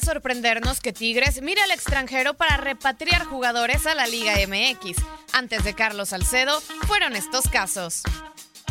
Sorprendernos que Tigres mire al extranjero para repatriar jugadores a la Liga MX. Antes de Carlos Salcedo, fueron estos casos.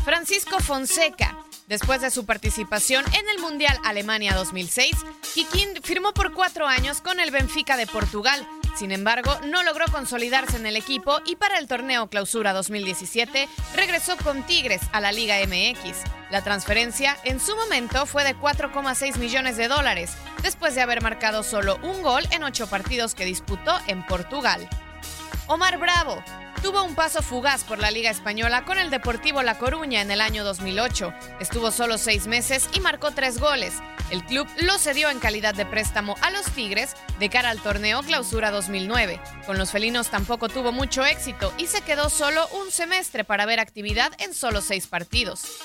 Francisco Fonseca. Después de su participación en el Mundial Alemania 2006, Kikín firmó por cuatro años con el Benfica de Portugal. Sin embargo, no logró consolidarse en el equipo y para el torneo Clausura 2017 regresó con Tigres a la Liga MX. La transferencia en su momento fue de 4,6 millones de dólares, después de haber marcado solo un gol en ocho partidos que disputó en Portugal. Omar Bravo tuvo un paso fugaz por la Liga Española con el Deportivo La Coruña en el año 2008. Estuvo solo seis meses y marcó tres goles. El club lo cedió en calidad de préstamo a los Tigres de cara al torneo Clausura 2009. Con los felinos tampoco tuvo mucho éxito y se quedó solo un semestre para ver actividad en solo seis partidos.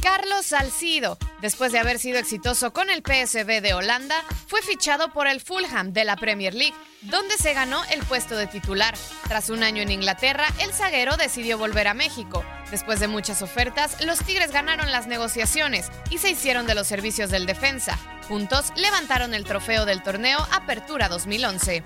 Carlos Salcido, después de haber sido exitoso con el PSV de Holanda, fue fichado por el Fulham de la Premier League, donde se ganó el puesto de titular. Tras un año en Inglaterra, el zaguero decidió volver a México. Después de muchas ofertas, los Tigres ganaron las negociaciones y se hicieron de los servicios del defensa. Juntos levantaron el trofeo del torneo Apertura 2011.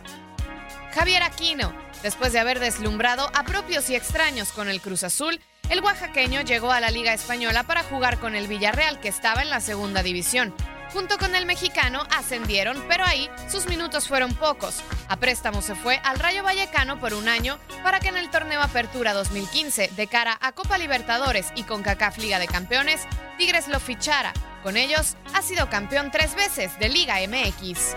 Javier Aquino, después de haber deslumbrado a propios y extraños con el Cruz Azul, el oaxaqueño llegó a la Liga Española para jugar con el Villarreal, que estaba en la segunda división. Junto con el mexicano ascendieron, pero ahí sus minutos fueron pocos. A préstamo se fue al Rayo Vallecano por un año para que en el torneo Apertura 2015, de cara a Copa Libertadores y con CACAF Liga de Campeones, Tigres lo fichara. Con ellos ha sido campeón tres veces de Liga MX.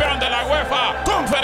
la